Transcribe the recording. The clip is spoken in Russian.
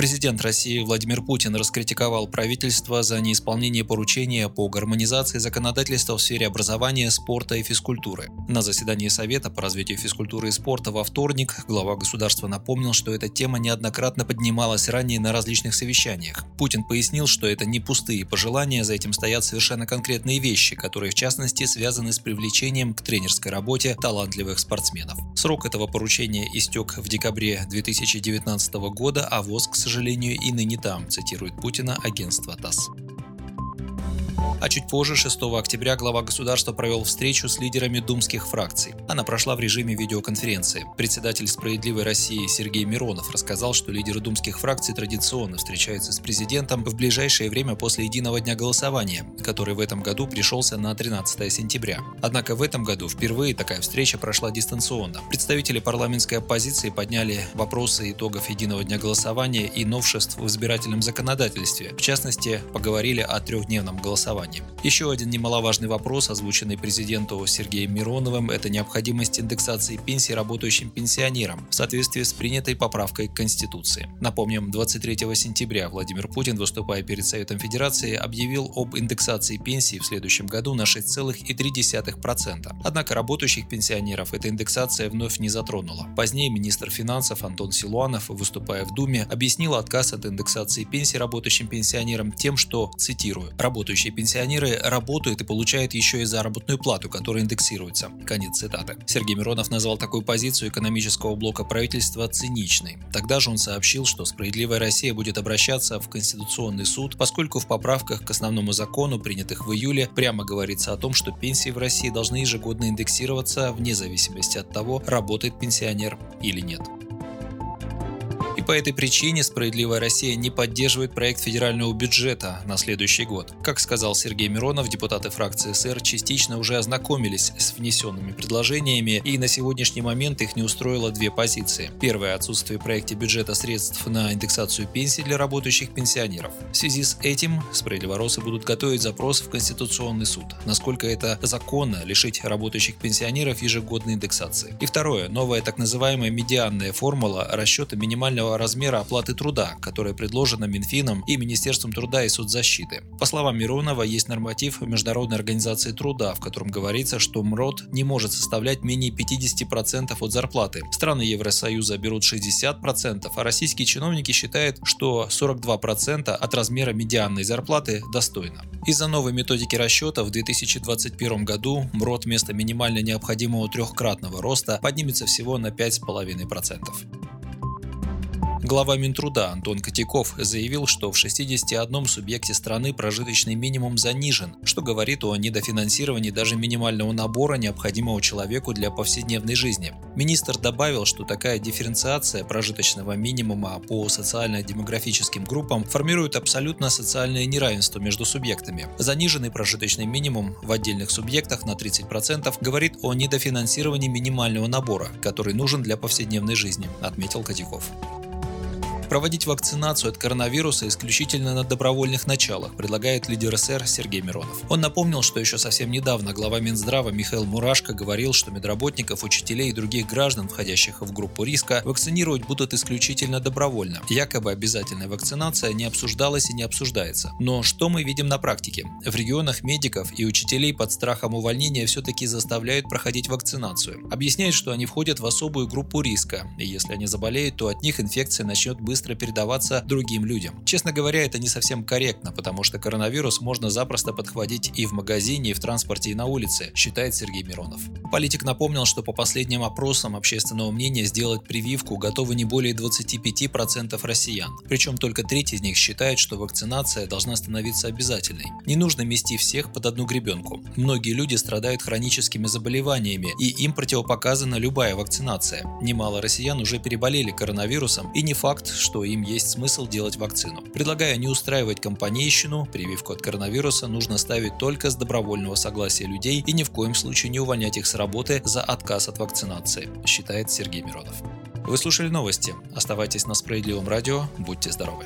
Президент России Владимир Путин раскритиковал правительство за неисполнение поручения по гармонизации законодательства в сфере образования, спорта и физкультуры. На заседании Совета по развитию физкультуры и спорта во вторник глава государства напомнил, что эта тема неоднократно поднималась ранее на различных совещаниях. Путин пояснил, что это не пустые пожелания, за этим стоят совершенно конкретные вещи, которые в частности связаны с привлечением к тренерской работе талантливых спортсменов. Срок этого поручения истек в декабре 2019 года, а ВОЗ, к сожалению, сожалению, и ныне там, цитирует Путина агентство ТАСС. А чуть позже, 6 октября, глава государства провел встречу с лидерами думских фракций. Она прошла в режиме видеоконференции. Председатель «Справедливой России» Сергей Миронов рассказал, что лидеры думских фракций традиционно встречаются с президентом в ближайшее время после единого дня голосования, который в этом году пришелся на 13 сентября. Однако в этом году впервые такая встреча прошла дистанционно. Представители парламентской оппозиции подняли вопросы итогов единого дня голосования и новшеств в избирательном законодательстве. В частности, поговорили о трехдневном голосовании образованием. Еще один немаловажный вопрос, озвученный президенту Сергеем Мироновым, это необходимость индексации пенсий работающим пенсионерам в соответствии с принятой поправкой к Конституции. Напомним, 23 сентября Владимир Путин, выступая перед Советом Федерации, объявил об индексации пенсий в следующем году на 6,3%. Однако работающих пенсионеров эта индексация вновь не затронула. Позднее министр финансов Антон Силуанов, выступая в Думе, объяснил отказ от индексации пенсий работающим пенсионерам тем, что, цитирую, «работающие пенсионеры пенсионеры работают и получают еще и заработную плату, которая индексируется. Конец цитаты. Сергей Миронов назвал такую позицию экономического блока правительства циничной. Тогда же он сообщил, что «Справедливая Россия» будет обращаться в Конституционный суд, поскольку в поправках к основному закону, принятых в июле, прямо говорится о том, что пенсии в России должны ежегодно индексироваться вне зависимости от того, работает пенсионер или нет. По этой причине «Справедливая Россия» не поддерживает проект федерального бюджета на следующий год. Как сказал Сергей Миронов, депутаты фракции СР частично уже ознакомились с внесенными предложениями, и на сегодняшний момент их не устроило две позиции. Первое – отсутствие в проекте бюджета средств на индексацию пенсий для работающих пенсионеров. В связи с этим справедливоросы будут готовить запрос в Конституционный суд. Насколько это законно лишить работающих пенсионеров ежегодной индексации. И второе – новая так называемая медианная формула расчета минимального размера оплаты труда, которая предложена Минфином и Министерством труда и соцзащиты. По словам Миронова, есть норматив Международной организации труда, в котором говорится, что МРОД не может составлять менее 50% от зарплаты. Страны Евросоюза берут 60%, а российские чиновники считают, что 42% от размера медианной зарплаты достойно. Из-за новой методики расчета в 2021 году МРОД вместо минимально необходимого трехкратного роста поднимется всего на 5,5%. Глава Минтруда Антон Котяков заявил, что в 61 субъекте страны прожиточный минимум занижен, что говорит о недофинансировании даже минимального набора, необходимого человеку для повседневной жизни. Министр добавил, что такая дифференциация прожиточного минимума по социально-демографическим группам формирует абсолютно социальное неравенство между субъектами. Заниженный прожиточный минимум в отдельных субъектах на 30% говорит о недофинансировании минимального набора, который нужен для повседневной жизни, отметил Котяков проводить вакцинацию от коронавируса исключительно на добровольных началах, предлагает лидер СР Сергей Миронов. Он напомнил, что еще совсем недавно глава Минздрава Михаил Мурашко говорил, что медработников, учителей и других граждан, входящих в группу риска, вакцинировать будут исключительно добровольно. Якобы обязательная вакцинация не обсуждалась и не обсуждается. Но что мы видим на практике? В регионах медиков и учителей под страхом увольнения все-таки заставляют проходить вакцинацию. Объясняют, что они входят в особую группу риска, и если они заболеют, то от них инфекция начнет быстро быстро передаваться другим людям. Честно говоря, это не совсем корректно, потому что коронавирус можно запросто подхватить и в магазине, и в транспорте, и на улице, считает Сергей Миронов. Политик напомнил, что по последним опросам общественного мнения сделать прививку готовы не более 25% россиян. Причем только треть из них считает, что вакцинация должна становиться обязательной. Не нужно мести всех под одну гребенку. Многие люди страдают хроническими заболеваниями, и им противопоказана любая вакцинация. Немало россиян уже переболели коронавирусом, и не факт, что что им есть смысл делать вакцину. Предлагаю не устраивать компанейщину, прививку от коронавируса нужно ставить только с добровольного согласия людей и ни в коем случае не увольнять их с работы за отказ от вакцинации, считает Сергей Миронов. Вы слушали новости. Оставайтесь на Справедливом радио. Будьте здоровы.